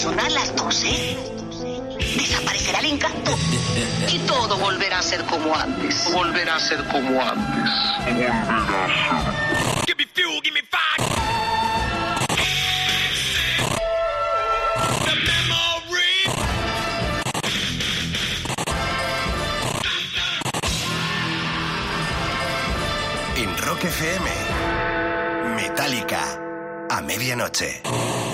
sonar las 12, desaparecerá el encanto y todo volverá a ser como antes. Volverá a ser como antes. Volverá a ser. Give me fuel, give me fire. En Rock FM, Metallica, medianoche.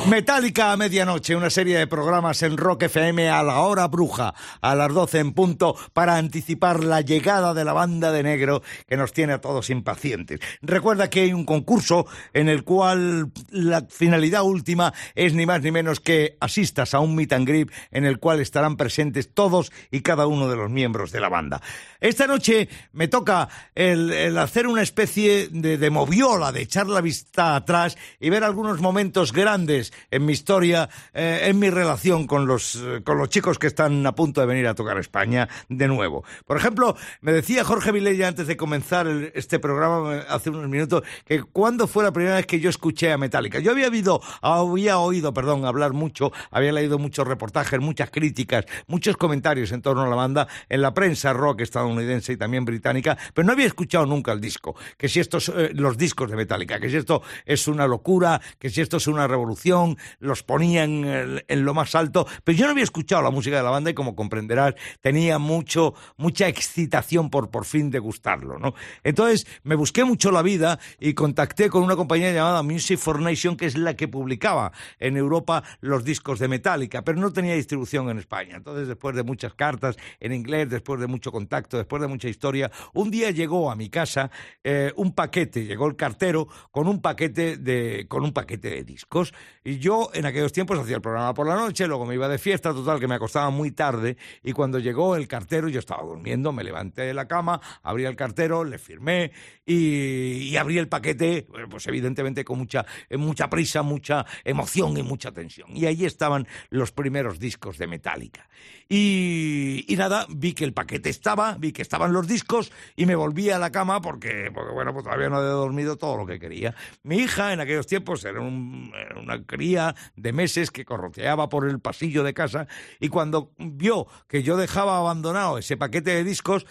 Metallica a medianoche, una serie de programas en Rock FM a la hora bruja, a las 12 en punto, para anticipar la llegada de la banda de negro que nos tiene a todos impacientes. Recuerda que hay un concurso en el cual la finalidad última es ni más ni menos que asistas a un meet and greet en el cual estarán presentes todos y cada uno de los miembros de la banda. Esta noche me toca el, el hacer una especie de, de moviola, de echar la vista atrás y ver algunos momentos grandes en mi historia, eh, en mi relación con los, eh, con los chicos que están a punto de venir a tocar España de nuevo. Por ejemplo, me decía Jorge Vilella antes de comenzar este programa eh, hace unos minutos que cuándo fue la primera vez que yo escuché a Metallica. Yo había oído, había oído, perdón, hablar mucho, había leído muchos reportajes, muchas críticas, muchos comentarios en torno a la banda en la prensa rock estadounidense y también británica, pero no había escuchado nunca el disco. Que si estos, los discos de Metallica, que si esto es una locura, que si esto es una revolución, los ponían en, en lo más alto, pero yo no había escuchado la música de la banda y como comprenderás, tenía mucho, mucha excitación por por fin degustarlo, ¿no? Entonces me busqué mucho la vida y contacté con una compañía llamada Music for Nation, que es la que publicaba en Europa los discos de Metallica, pero no tenía distribución en España. Entonces, después de muchas cartas en inglés, después de mucho contacto, después de mucha historia, un día llegó a mi casa eh, un paquete, llegó el cartero con un paquete de, un paquete de discos. Y yo en aquellos tiempos hacía el programa por la noche, luego me iba de fiesta, total, que me acostaba muy tarde. Y cuando llegó el cartero, yo estaba durmiendo, me levanté de la cama, abrí el cartero, le firmé y, abrí el paquete, pues evidentemente con mucha, eh, mucha prisa, mucha emoción y mucha tensión. Y ahí estaban los primeros discos de Metallica. Y, y nada, vi que el paquete estaba, vi que estaban los discos y me volví a la cama porque, porque bueno, pues todavía no había dormido todo lo que quería. Mi hija en aquellos tiempos era, un- era una cría de meses que corroteaba por el pasillo de casa y cuando vio que yo dejaba abandonado ese paquete de discos,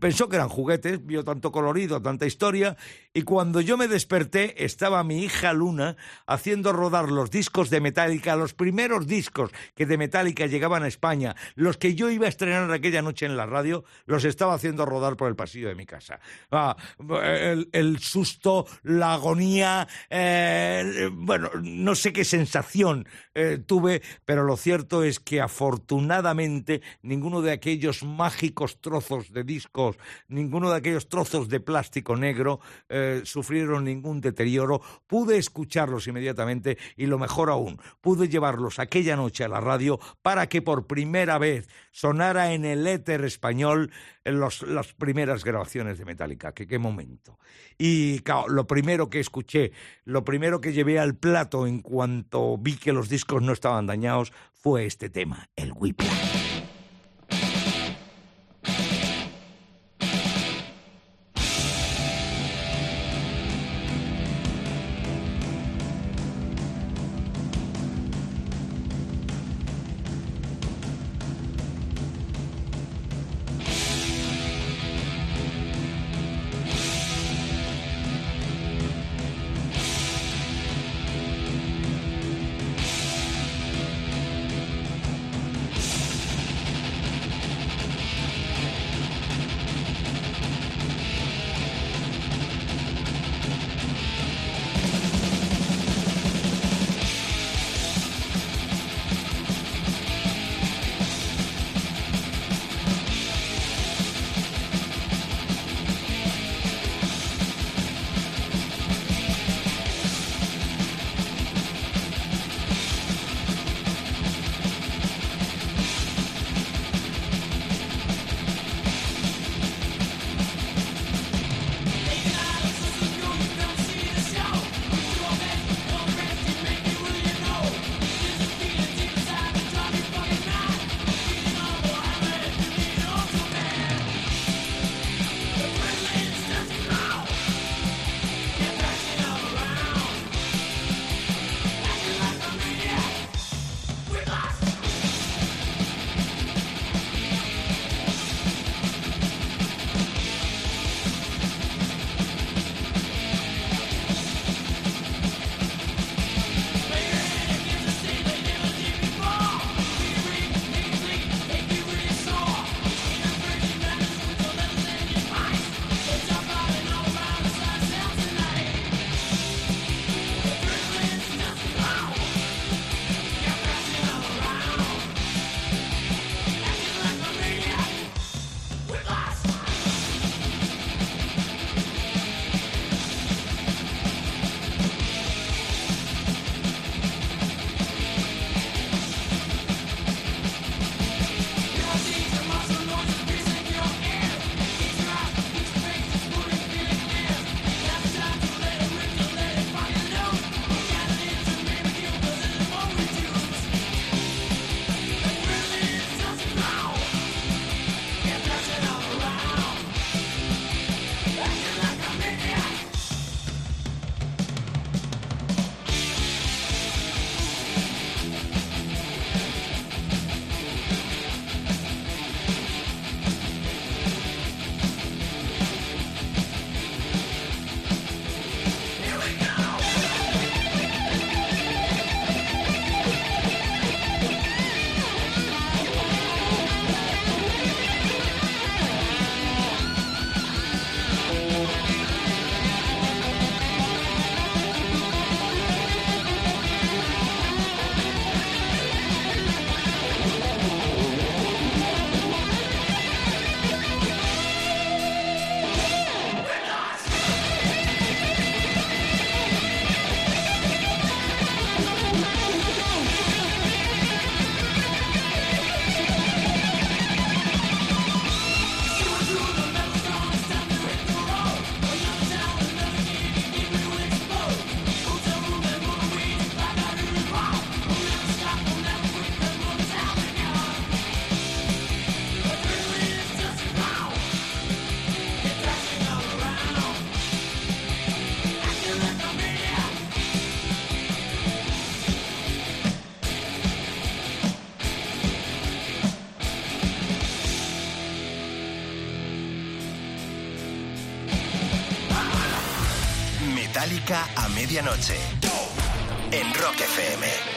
pensó que eran juguetes, vio tanto colorido, tanta historia y cuando yo me desperté estaba mi hija Luna haciendo rodar los discos de Metallica, los primeros discos que de Metallica llegaban a España, los que yo iba a estrenar aquella noche en la radio, los estaba haciendo rodar por el pasillo de mi casa. Ah, el, el susto, la agonía, eh, bueno, no sé qué sensación eh, tuve, pero lo cierto es que afortunadamente ninguno de aquellos mágicos trozos de discos, ninguno de aquellos trozos de plástico negro eh, sufrieron ningún deterioro. Pude escucharlos inmediatamente y lo mejor aún, pude llevarlos aquella noche a la radio para que por primera vez sonara en el éter español las primeras grabaciones de Metallica. Qué momento. Y lo primero que escuché, lo primero que llevé al plato en cuanto vi que los discos no estaban dañados fue este tema, el Whiplash. Medianoche. En Rock FM.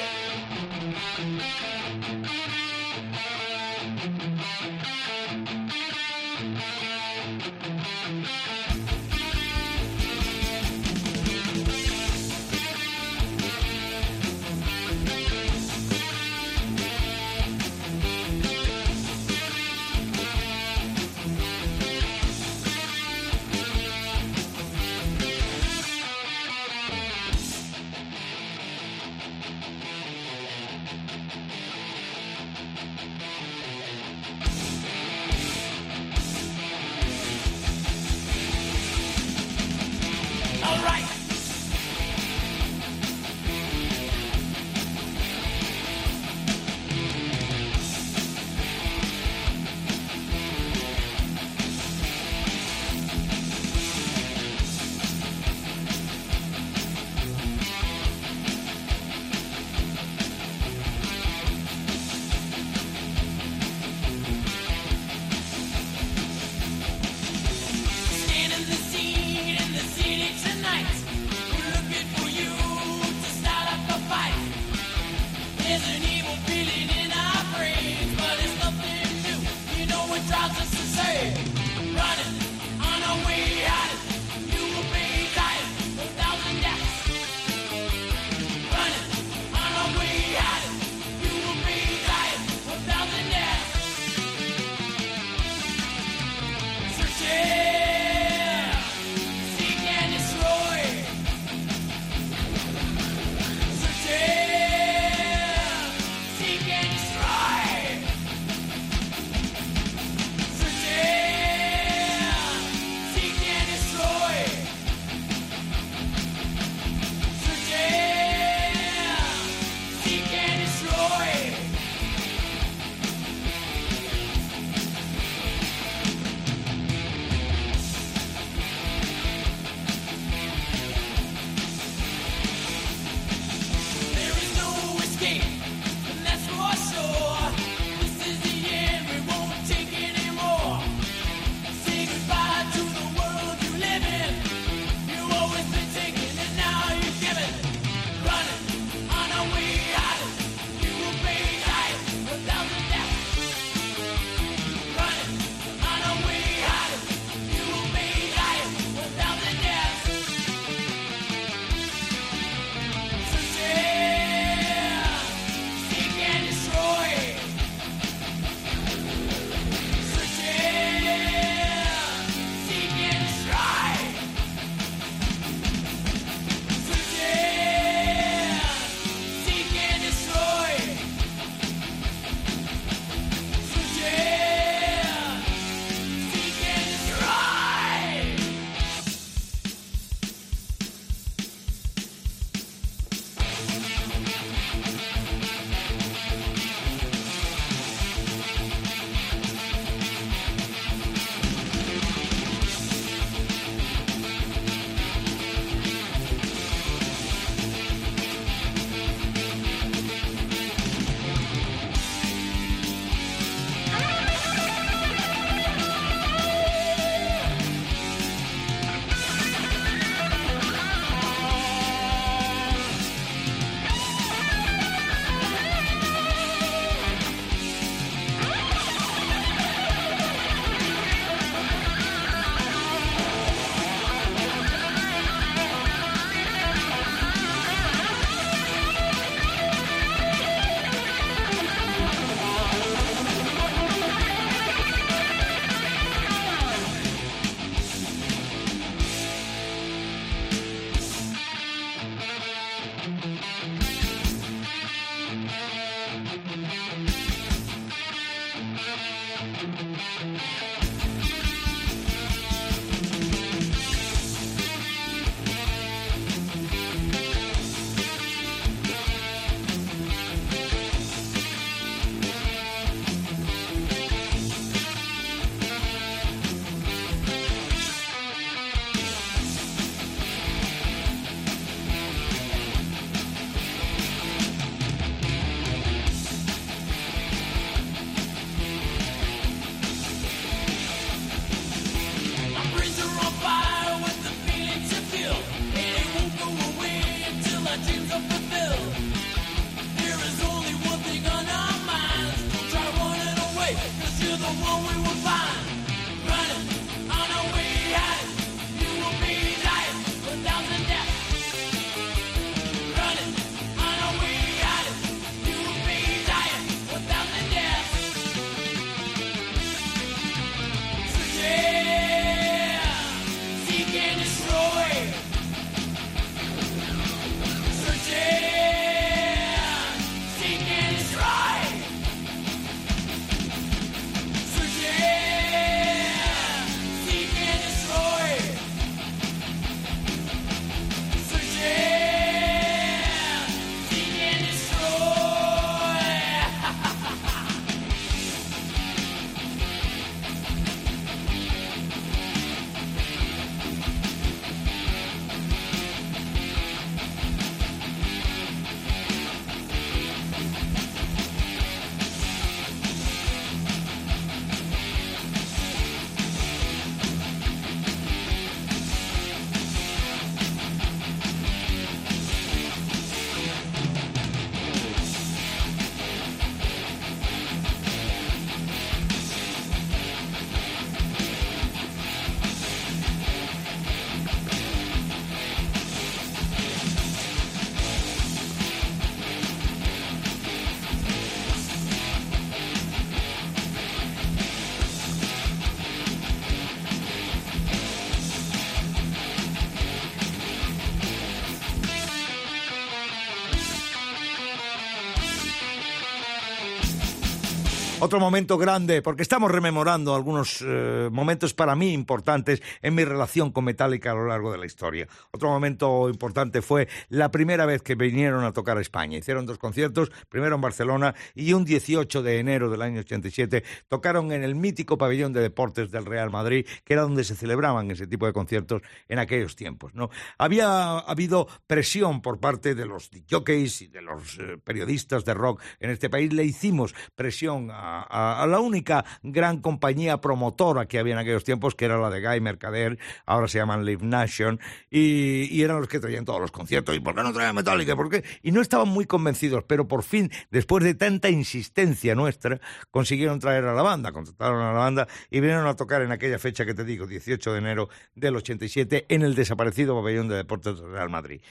Otro momento grande, porque estamos rememorando algunos eh, momentos para mí importantes en mi relación con Metallica a lo largo de la historia. Otro momento importante fue la primera vez que vinieron a tocar a España. Hicieron dos conciertos, primero en Barcelona y un 18 de enero del año 87 tocaron en el mítico pabellón de deportes del Real Madrid, que era donde se celebraban ese tipo de conciertos en aquellos tiempos. ¿no? Había habido presión por parte de los jockeys y de los eh, periodistas de rock en este país. Le hicimos presión a a, la única gran compañía promotora que había en aquellos tiempos, que era la de Guy Mercader, ahora se llaman Live Nation, y, eran los que traían todos los conciertos. ¿Y por qué no traían Metallica? ¿Por qué? Y no estaban muy convencidos, pero por fin, después de tanta insistencia nuestra, consiguieron traer a la banda, contrataron a la banda y vinieron a tocar en aquella fecha que te digo, 18 de enero del 87, en el desaparecido pabellón de deportes del Real Madrid.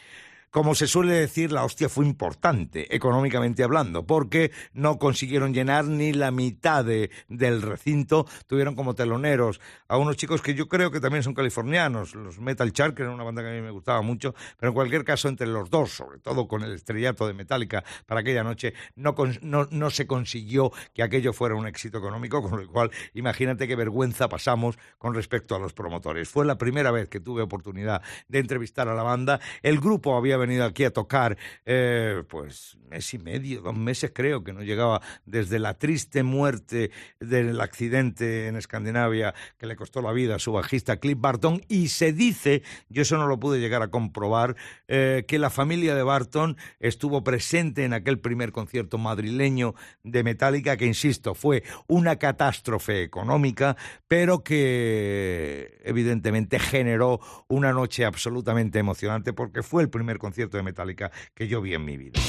Como se suele decir, la hostia fue importante, económicamente hablando, porque no consiguieron llenar ni la mitad del recinto. Tuvieron como teloneros a unos chicos que yo creo que también son californianos, los Metal Shark, que era una banda que a mí me gustaba mucho, pero en cualquier caso, entre los dos, sobre todo con el estrellato de Metallica para aquella noche, no, no, no se consiguió que aquello fuera un éxito económico, con lo cual imagínate qué vergüenza pasamos con respecto a los promotores. Fue la primera vez que tuve oportunidad de entrevistar a la banda. El grupo había venido aquí a tocar, eh, pues mes y medio, dos meses creo que no llegaba desde la triste muerte del accidente en Escandinavia que le costó la vida a su bajista Cliff Barton. Y se dice, yo eso no lo pude llegar a comprobar, eh, que la familia de Barton estuvo presente en aquel primer concierto madrileño de Metallica que, insisto, fue una catástrofe económica, pero que evidentemente generó una noche absolutamente emocionante porque fue el primer concierto concierto de Metallica que yo vi en mi vida.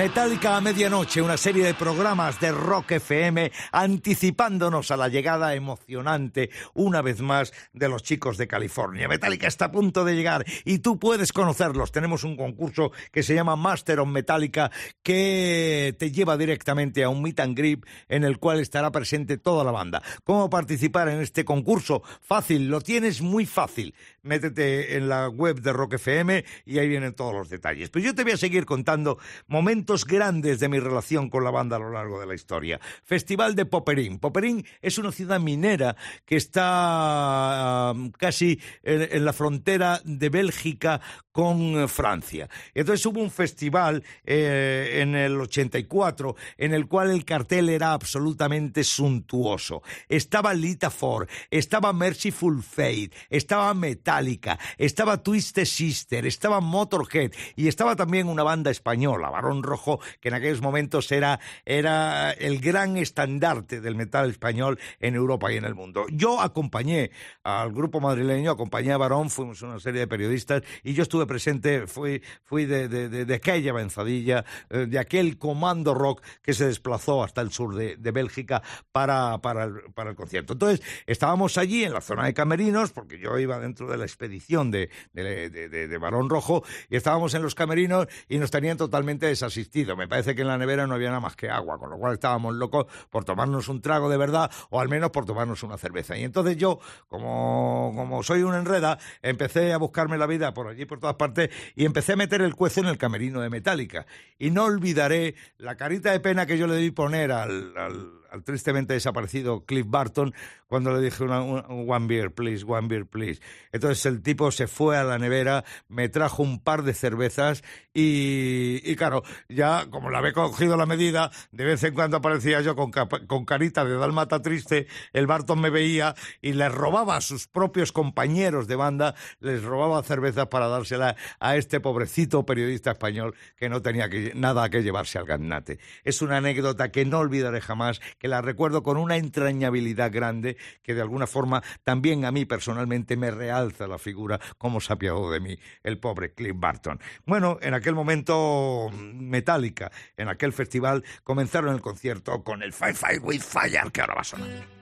Metallica a medianoche, una serie de programas de Rock FM anticipándonos a la llegada emocionante una vez más de los chicos de California. Metallica está a punto de llegar y tú puedes conocerlos. Tenemos un concurso que se llama Master of Metallica que te lleva directamente a un meet and grip en el cual estará presente toda la banda. ¿Cómo participar en este concurso? Fácil, lo tienes muy fácil. Métete en la web de Rock FM y ahí vienen todos los detalles. Pero yo te voy a seguir contando momentos grandes de mi relación con la banda a lo largo de la historia. Festival de Popperín. Popperín es una ciudad minera que está casi en, la frontera de Bélgica con Francia. Entonces hubo un festival eh, en el 84 en el cual el cartel era absolutamente suntuoso. Estaba Lita Ford, estaba Merciful Fate, estaba Metallica, estaba Twisted Sister, estaba Motorhead y estaba también una banda española, Barón Rojo que en aquellos momentos era, era el gran estandarte del metal español en Europa y en el mundo. Yo acompañé al grupo madrileño, acompañé a Barón, fuimos una serie de periodistas y yo estuve presente, fui, fui de, de, aquella avanzadilla, eh, de aquel comando rock que se desplazó hasta el sur de, Bélgica para, para, el, para el concierto. Entonces, estábamos allí en la zona de camerinos, porque yo iba dentro de la expedición de, de, Barón Rojo, y estábamos en los camerinos y nos tenían totalmente desasistidos me parece que en la nevera no había nada más que agua, con lo cual estábamos locos por tomarnos un trago de verdad o al menos por tomarnos una cerveza. Y entonces yo, como, como soy un enreda, empecé a buscarme la vida por allí, por todas partes, y empecé a meter el cuezo en el camerino de Metallica. Y no olvidaré la carita de pena que yo le di poner al al tristemente desaparecido Cliff Barton cuando le dije una, one beer, please, one beer, please. Entonces el tipo se fue a la nevera, me trajo un par de cervezas y, claro, ya como le había cogido la medida, de vez en cuando aparecía yo con, con carita de dalmata triste, el Barton me veía y le robaba a sus propios compañeros de banda, les robaba cervezas para dársela a este pobrecito periodista español que no tenía nada que llevarse al gaznate. Es una anécdota que no olvidaré jamás que la recuerdo con una entrañabilidad grande que de alguna forma también a mí personalmente me realza la figura como se apiadó de mí el pobre Cliff Barton. Bueno, en aquel momento Metallica, en aquel festival, comenzaron el concierto con el Fight Fight with Fire que ahora va a sonar.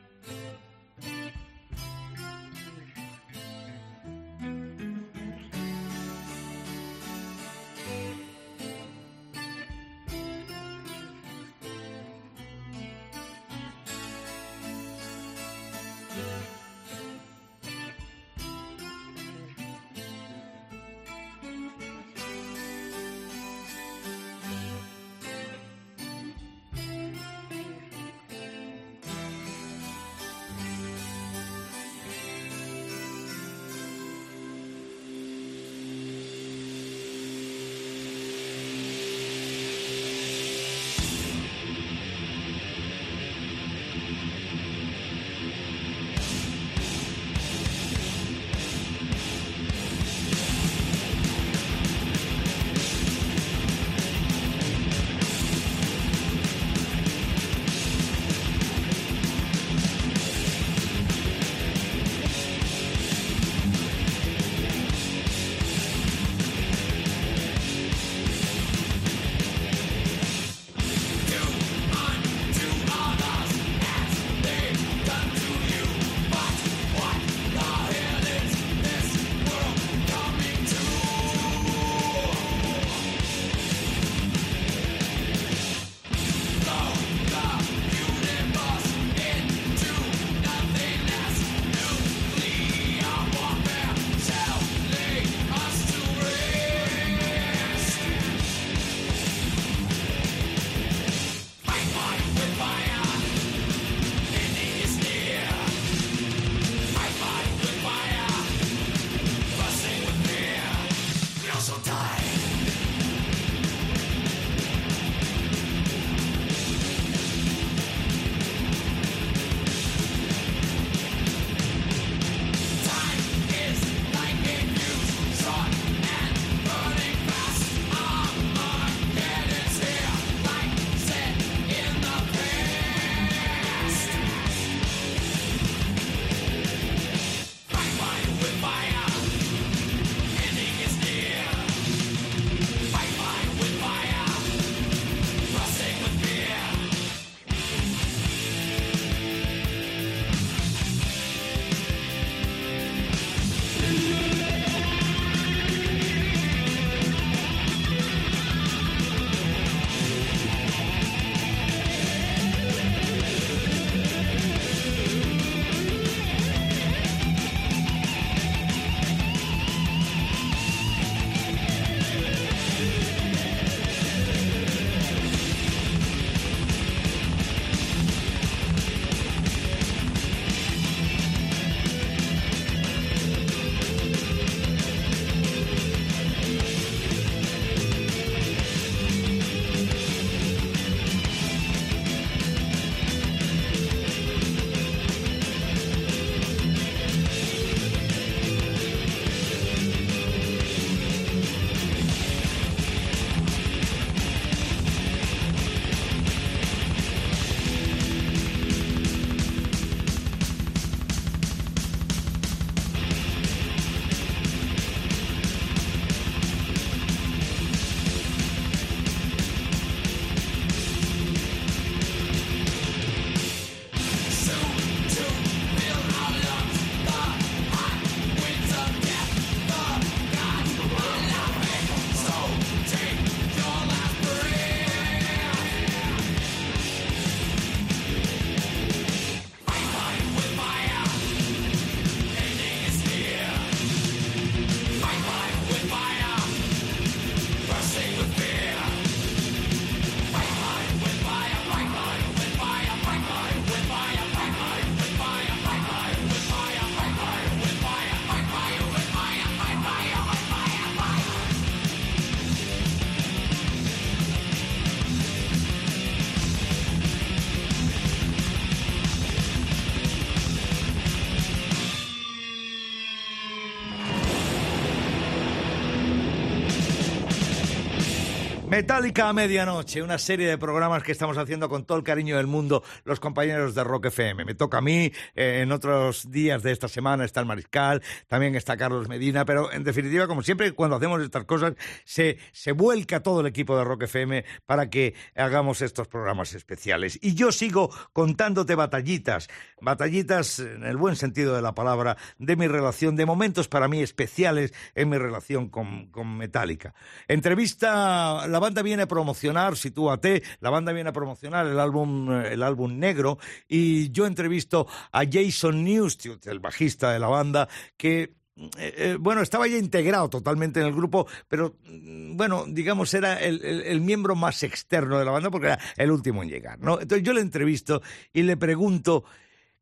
Metálica a medianoche, una serie de programas que estamos haciendo con todo el cariño del mundo los compañeros de Rock FM. Me toca a mí, eh, en otros días de esta semana está el Mariscal, también está Carlos Medina, pero en definitiva, como siempre, cuando hacemos estas cosas, se, se vuelca todo el equipo de Rock FM para que hagamos estos programas especiales. Y yo sigo contándote batallitas, batallitas en el buen sentido de la palabra, de mi relación, de momentos para mí especiales en mi relación con, con Metallica. Entrevista la banda viene a promocionar, sitúate, la banda viene a promocionar el álbum, eh, el álbum negro y yo entrevisto a Jason Newsted, el bajista de la banda, que eh, eh, bueno, estaba ya integrado totalmente en el grupo, pero mm, bueno, digamos, era el, el, miembro más externo de la banda porque era el último en llegar, ¿no? Entonces yo le entrevisto y le pregunto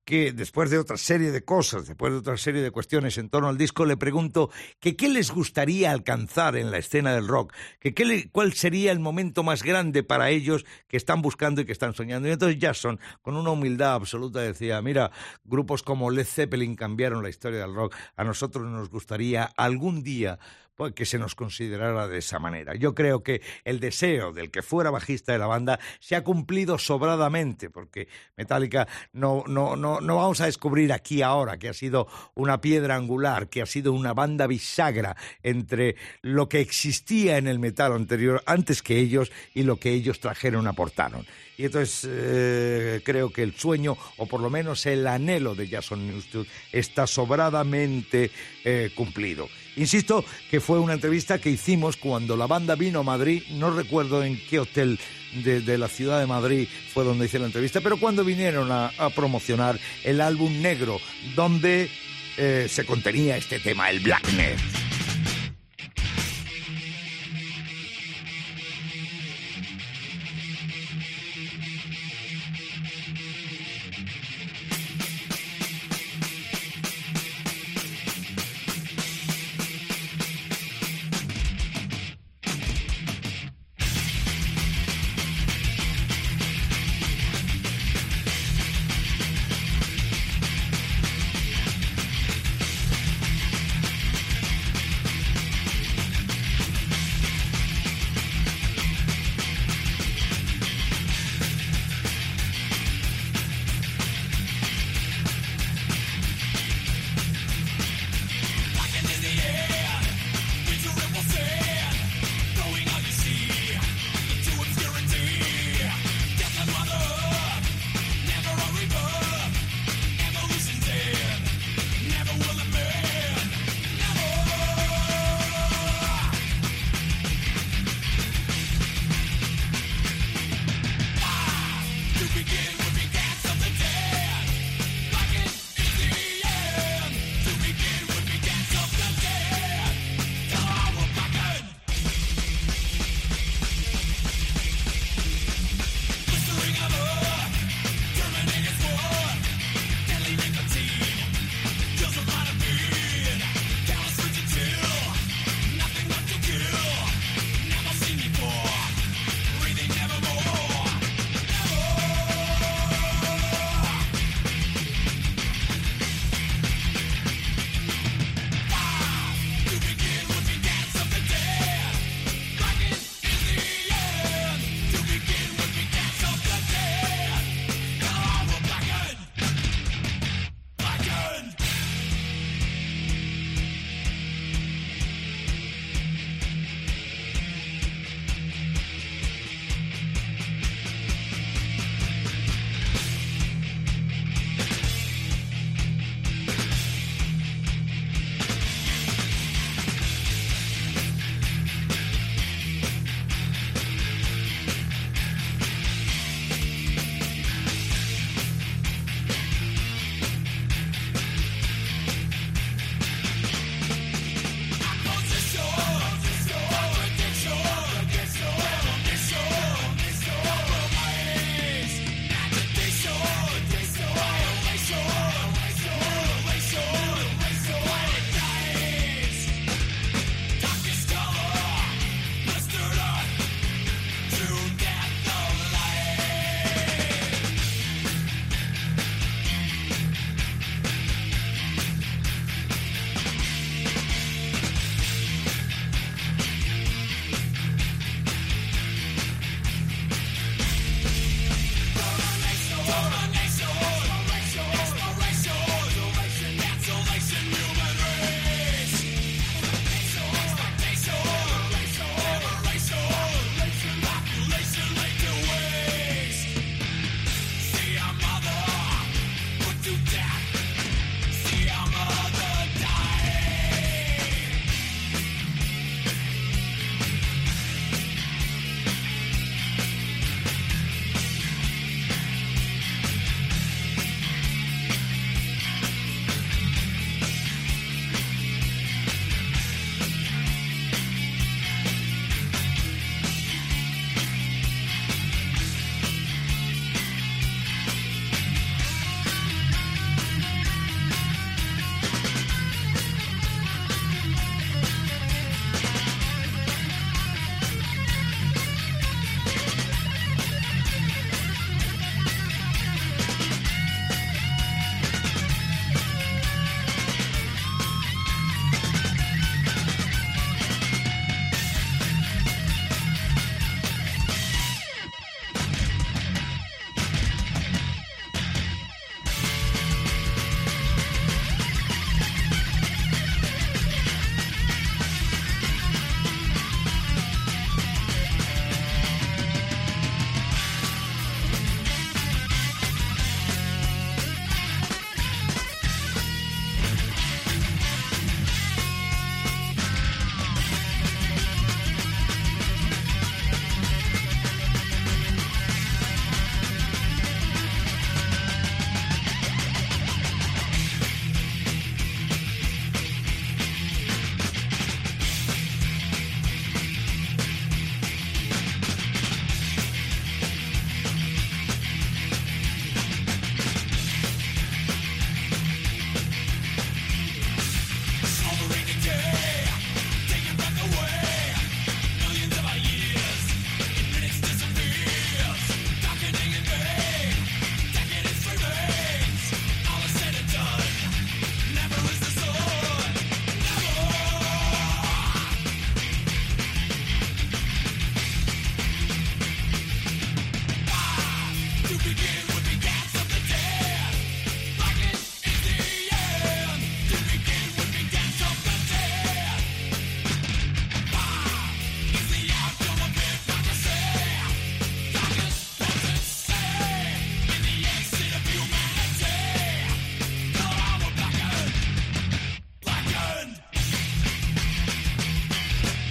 que después de otra serie de cosas, después de otra serie de cuestiones en torno al disco, le pregunto que qué les gustaría alcanzar en la escena del rock, que qué cuál sería el momento más grande para ellos que están buscando y que están soñando. Y entonces Jackson, con una humildad absoluta, decía, mira, grupos como Led Zeppelin cambiaron la historia del rock, a nosotros nos gustaría algún día pues, que se nos considerara de esa manera. Yo creo que el deseo del que fuera bajista de la banda se ha cumplido sobradamente, porque Metallica no, no, no, no vamos a descubrir aquí ahora que ha sido una piedra angular, que ha sido una banda bisagra entre lo que existía en el metal anterior antes que ellos y lo que ellos trajeron, aportaron. Y entonces eh, creo que el sueño, o por lo menos el anhelo de Jason Newsted, está sobradamente eh, cumplido. Insisto que fue una entrevista que hicimos cuando la banda vino a Madrid, no recuerdo en qué hotel de, la ciudad de Madrid fue donde hice la entrevista, pero cuando vinieron a, promocionar el álbum negro, donde eh, se contenía este tema, el Blacknet.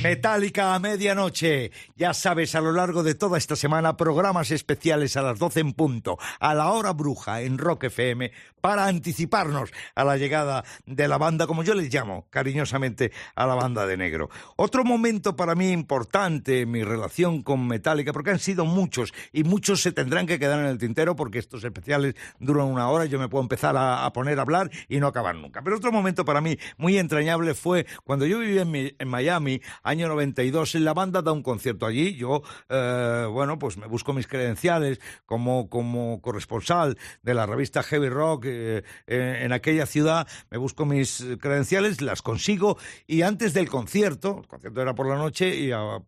Metálica a medianoche. Ya sabes, a lo largo de toda esta semana, programas especiales a las 12 en punto, a la hora bruja en Rock FM, para anticiparnos a la llegada de la banda, como yo les llamo cariñosamente, a la banda de negro. Otro momento para mí importante en mi relación con Metallica, porque han sido muchos y muchos se tendrán que quedar en el tintero porque estos especiales duran una hora y yo me puedo empezar a, poner a hablar y no acabar nunca. Pero otro momento para mí muy entrañable fue cuando yo vivía en, Miami, año 92, la banda da un concierto allí. Yo, eh, bueno, pues me busco mis credenciales como, como corresponsal de la revista Heavy Rock eh, en aquella ciudad. Me busco mis credenciales, las consigo y antes del concierto, el concierto era por la noche y a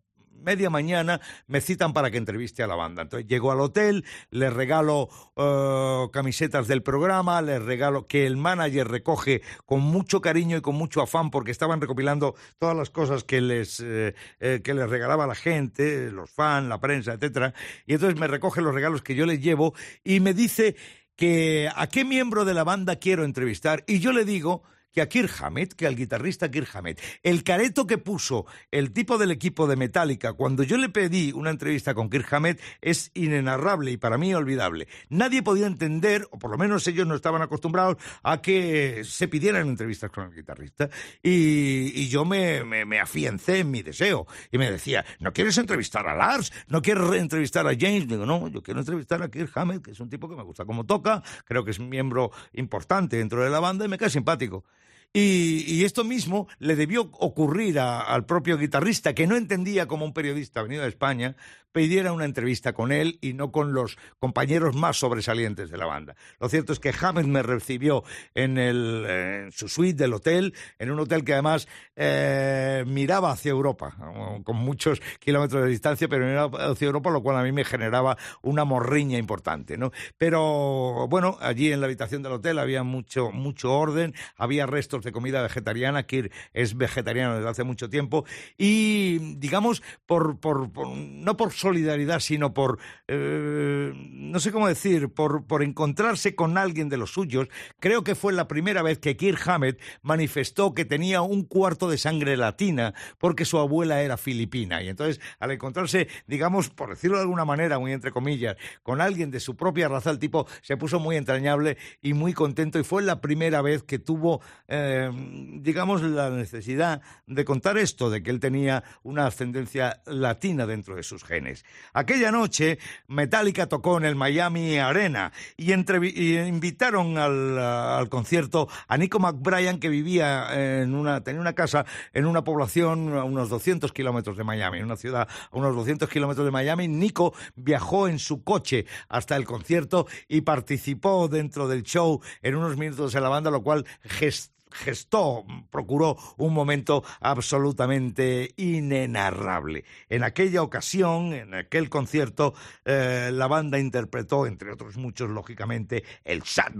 media mañana me citan para que entreviste a la banda. Entonces llego al hotel, les regalo eh, camisetas del programa, les regalo que el manager recoge con mucho cariño y con mucho afán porque estaban recopilando todas las cosas que les, eh, eh, que les regalaba la gente, los fans, la prensa, etcétera. Y entonces me recoge los regalos que yo les llevo y me dice que a qué miembro de la banda quiero entrevistar y yo le digo que a Kirk Hammett, que al guitarrista Kirk Hammett. El careto que puso el tipo del equipo de Metallica cuando yo le pedí una entrevista con Kirk Hammett es inenarrable y para mí olvidable. Nadie podía entender, o por lo menos ellos no estaban acostumbrados, a que se pidieran entrevistas con el guitarrista. Y, yo me, afiancé en mi deseo. Y me decía, ¿no quieres entrevistar a Lars? ¿No quieres entrevistar a James? Digo, no, yo quiero entrevistar a Kirk Hammett, que es un tipo que me gusta cómo toca, creo que es un miembro importante dentro de la banda y me cae simpático. Y, esto mismo le debió ocurrir al propio guitarrista, que no entendía como un periodista venido de España pidiera una entrevista con él y no con los compañeros más sobresalientes de la banda. Lo cierto es que Hammett me recibió en, el, su suite del hotel, en un hotel que además eh, miraba hacia Europa, con muchos kilómetros de distancia, pero miraba hacia Europa, lo cual a mí me generaba una morriña importante. ¿no? Pero bueno, allí en la habitación del hotel había mucho, mucho orden, había restos de comida vegetariana, Kir es vegetariano desde hace mucho tiempo, y digamos, por, por, por no por solidaridad, sino por, eh, no sé cómo decir, por, por encontrarse con alguien de los suyos, creo que fue la primera vez que Kirk Hammett manifestó que tenía un cuarto de sangre latina porque su abuela era filipina. Y entonces, al encontrarse, digamos, por decirlo de alguna manera, muy entre comillas, con alguien de su propia raza, el tipo se puso muy entrañable y muy contento y fue la primera vez que tuvo, eh, digamos, la necesidad de contar esto, de que él tenía una ascendencia latina dentro de sus genes. Aquella noche, Metallica tocó en el Miami Arena y, invitaron al, concierto a Nico McBrien, que vivía en una, tenía una casa en una población a unos 200 kilómetros de Miami, una ciudad a unos 200 kilómetros de Miami. Nico viajó en su coche hasta el concierto y participó dentro del show en unos minutos de la banda, lo cual gestó gestó, procuró un momento absolutamente inenarrable. En aquella ocasión, en aquel concierto, eh, la banda interpretó, entre otros muchos, lógicamente, el Sad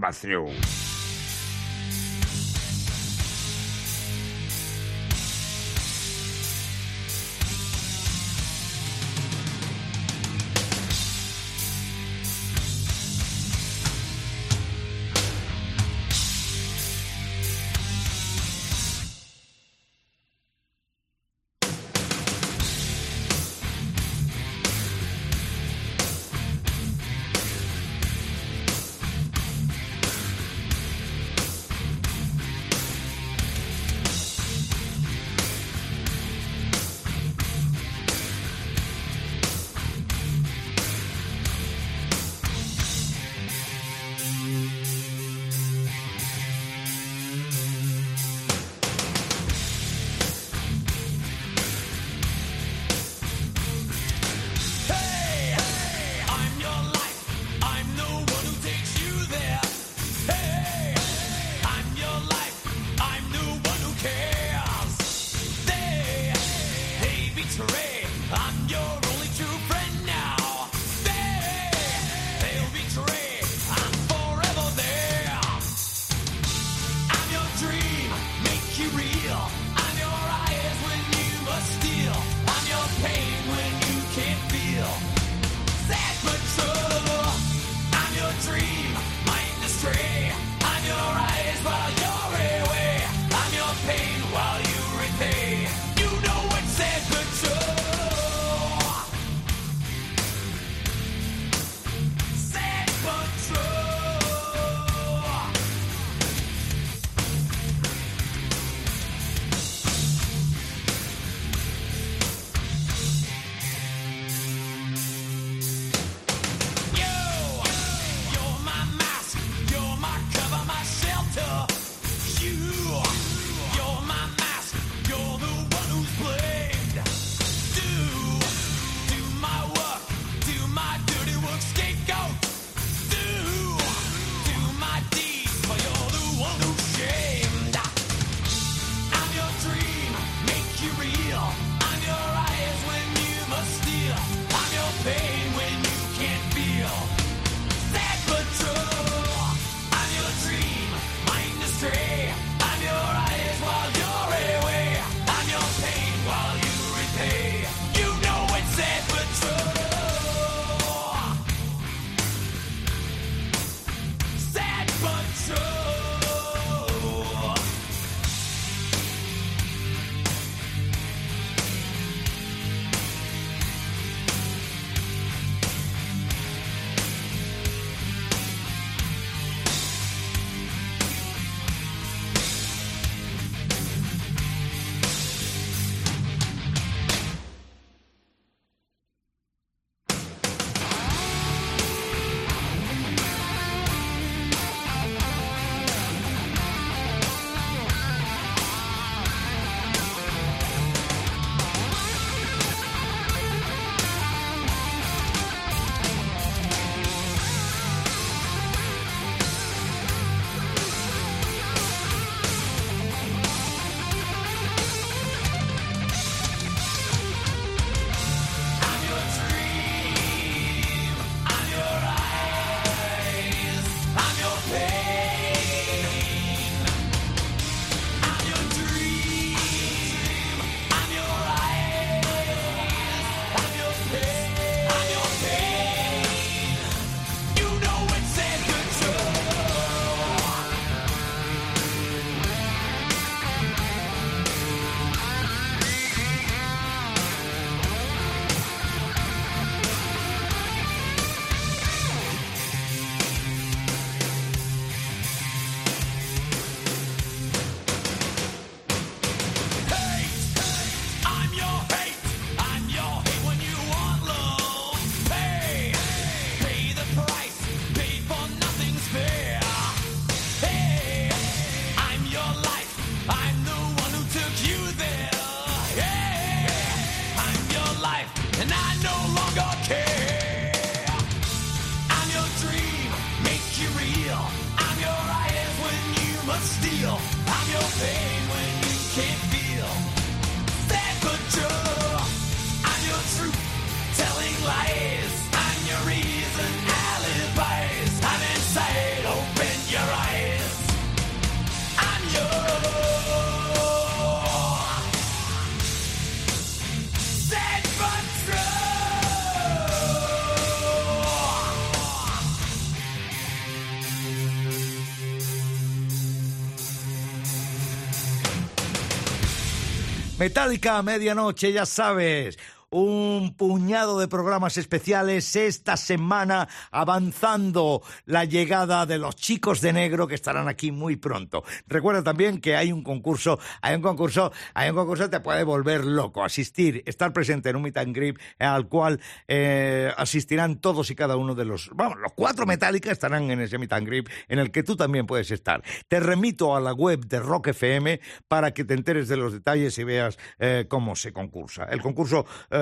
Metallica a medianoche, ya sabes. Un puñado de programas especiales esta semana avanzando la llegada de los chicos de negro que estarán aquí muy pronto. Recuerda también que hay un concurso, hay un concurso, hay un concurso que te puede volver loco. Asistir, estar presente en un meet and greet al cual eh, asistirán todos y cada uno de los, vamos, los cuatro Metallica estarán en ese meet and greet en el que tú también puedes estar. Te remito a la web de Rock FM para que te enteres de los detalles y veas eh, cómo se concursa. El concurso eh,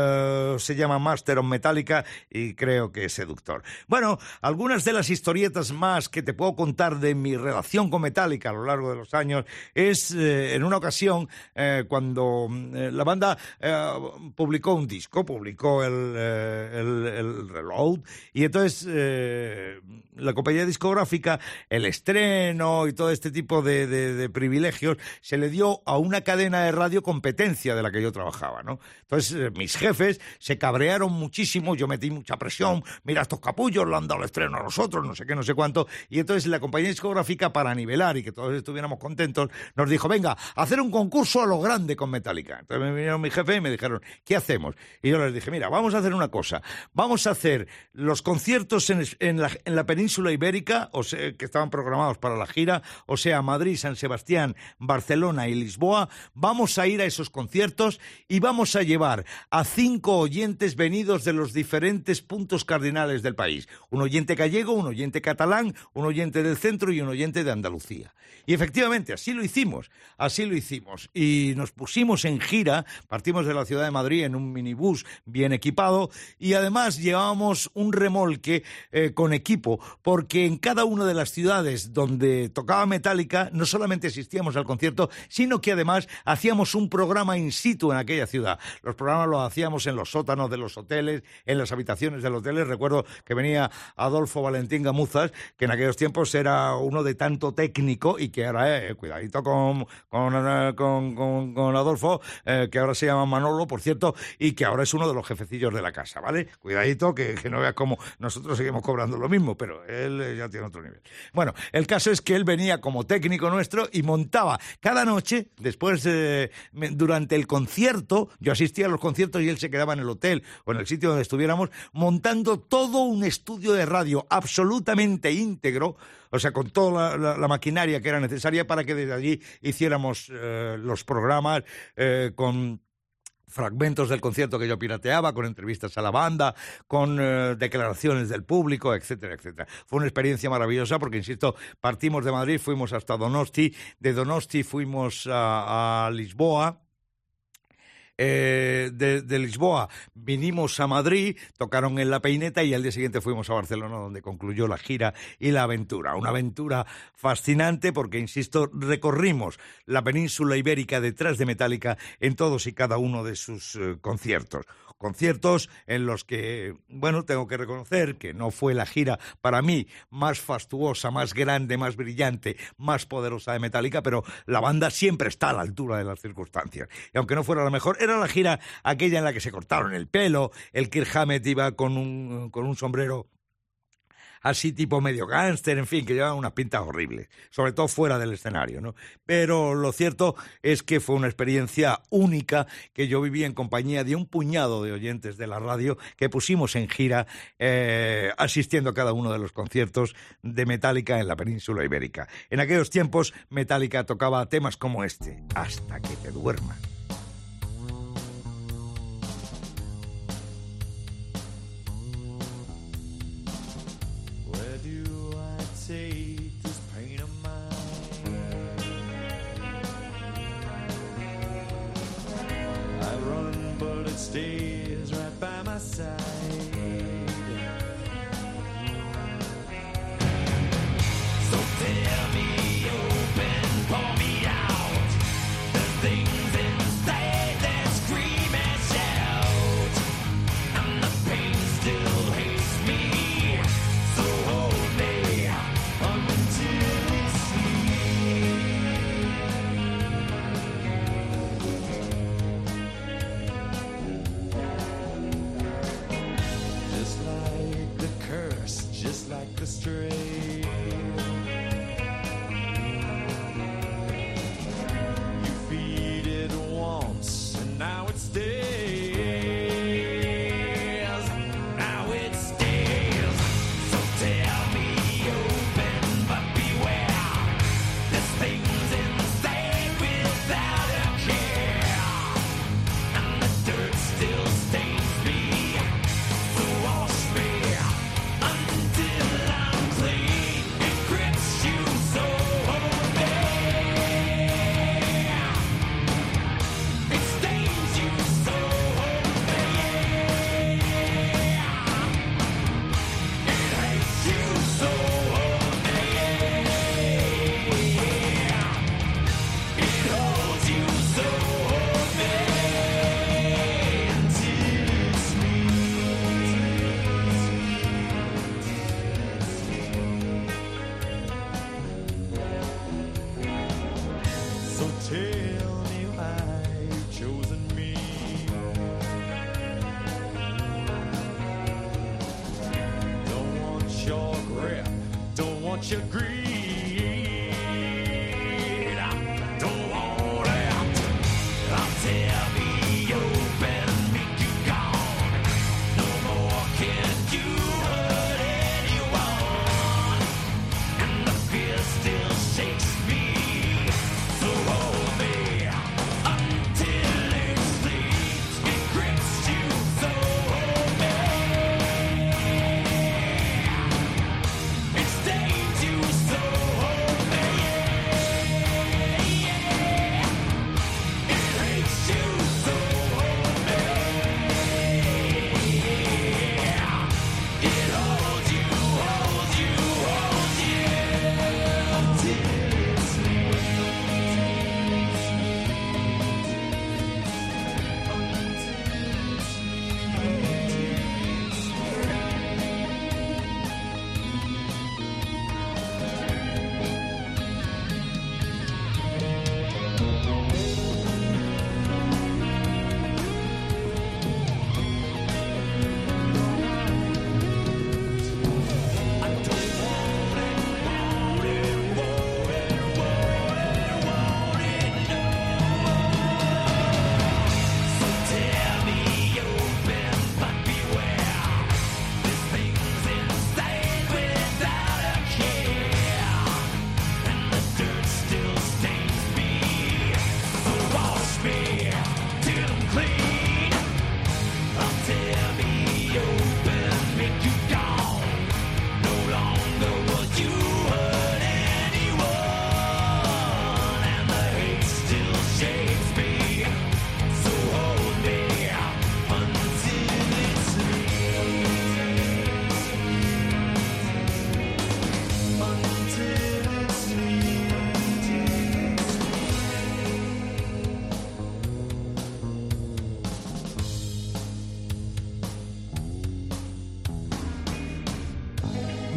se llama Master of Metallica y creo que es seductor. Bueno, algunas de las historietas más que te puedo contar de mi relación con Metallica a lo largo de los años es eh, en una ocasión eh, cuando eh, la banda eh, publicó un disco, publicó el, eh, el- el Reload y entonces eh, la compañía discográfica, el estreno y todo este tipo de, de- privilegios se le dio a una cadena de radio competencia de la que yo trabajaba, ¿no? Entonces eh, mis jefes se cabrearon muchísimo, yo metí mucha presión, mira estos capullos, le han dado el estreno a nosotros, no sé qué, no sé cuánto, y entonces la compañía discográfica para nivelar y que todos estuviéramos contentos, nos dijo, venga, hacer un concurso a lo grande con Metallica. Entonces me vinieron mi jefe y me dijeron, ¿qué hacemos? Y yo les dije, mira, vamos a hacer una cosa, vamos a hacer los conciertos en, la, en la península ibérica, o sea, que estaban programados para la gira, o sea, Madrid, San Sebastián, Barcelona y Lisboa, vamos a ir a esos conciertos y vamos a llevar a cinco oyentes venidos de los diferentes puntos cardinales del país. Un oyente gallego, un oyente catalán, un oyente del centro y un oyente de Andalucía. Y efectivamente, así lo hicimos, así lo hicimos. Y nos pusimos en gira, partimos de la ciudad de Madrid en un minibús bien equipado y además llevábamos un remolque eh, con equipo, porque en cada una de las ciudades donde tocaba Metallica no solamente asistíamos al concierto, sino que además hacíamos un programa in situ en aquella ciudad. Los programas los hacíamos en los sótanos de los hoteles, en las habitaciones de los hoteles. Recuerdo que venía Adolfo Valentín Gamuzas, que en aquellos tiempos era uno de tanto técnico y que ahora, eh, cuidadito con, eh, con, con- con Adolfo, eh, que ahora se llama Manolo, por cierto, y que ahora es uno de los jefecillos de la casa, ¿vale? Cuidadito, que, no veas cómo nosotros seguimos cobrando lo mismo, pero él ya tiene otro nivel. Bueno, el caso es que él venía como técnico nuestro y montaba cada noche, después, durante el concierto, yo asistía a los conciertos y él se quedaba en el hotel o en el sitio donde estuviéramos, montando todo un estudio de radio absolutamente íntegro, o sea, con toda la, maquinaria que era necesaria para que desde allí hiciéramos eh, los programas eh, con fragmentos del concierto que yo pirateaba, con entrevistas a la banda, con eh, declaraciones del público, etcétera, etcétera. Fue una experiencia maravillosa porque, insisto, partimos de Madrid, fuimos hasta Donosti, de Donosti fuimos a Lisboa, eh, de, Lisboa vinimos a Madrid, tocaron en La Peineta y al día siguiente fuimos a Barcelona donde concluyó la gira y la aventura. Una aventura fascinante porque, insisto, recorrimos la península ibérica detrás de Metallica en todos y cada uno de sus eh, conciertos. Conciertos en los que, bueno, tengo que reconocer que no fue la gira para mí más fastuosa, más grande, más brillante, más poderosa de Metallica, pero la banda siempre está a la altura de las circunstancias. Y aunque no fuera la mejor, era la gira aquella en la que se cortaron el pelo, el Kirk Hammett iba con un, con un sombrero así tipo medio gángster, en fin, que llevaban unas pintas horribles, sobre todo fuera del escenario, ¿no? Pero lo cierto es que fue una experiencia única que yo viví en compañía de un puñado de oyentes de la radio que pusimos en gira eh, asistiendo a cada uno de los conciertos de Metallica en la península ibérica. En aquellos tiempos Metallica tocaba temas como este, Hasta que te duermas.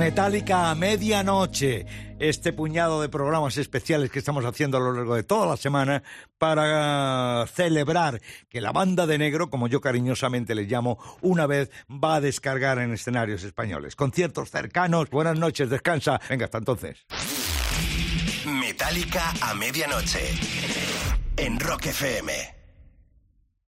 metálica a medianoche. Este puñado de programas especiales que estamos haciendo a lo largo de toda la semana para celebrar que la banda de negro, como yo cariñosamente le llamo, una vez va a descargar en escenarios españoles. Conciertos cercanos. Buenas noches, descansa. Venga, hasta entonces. Metálica a medianoche. En Rock FM.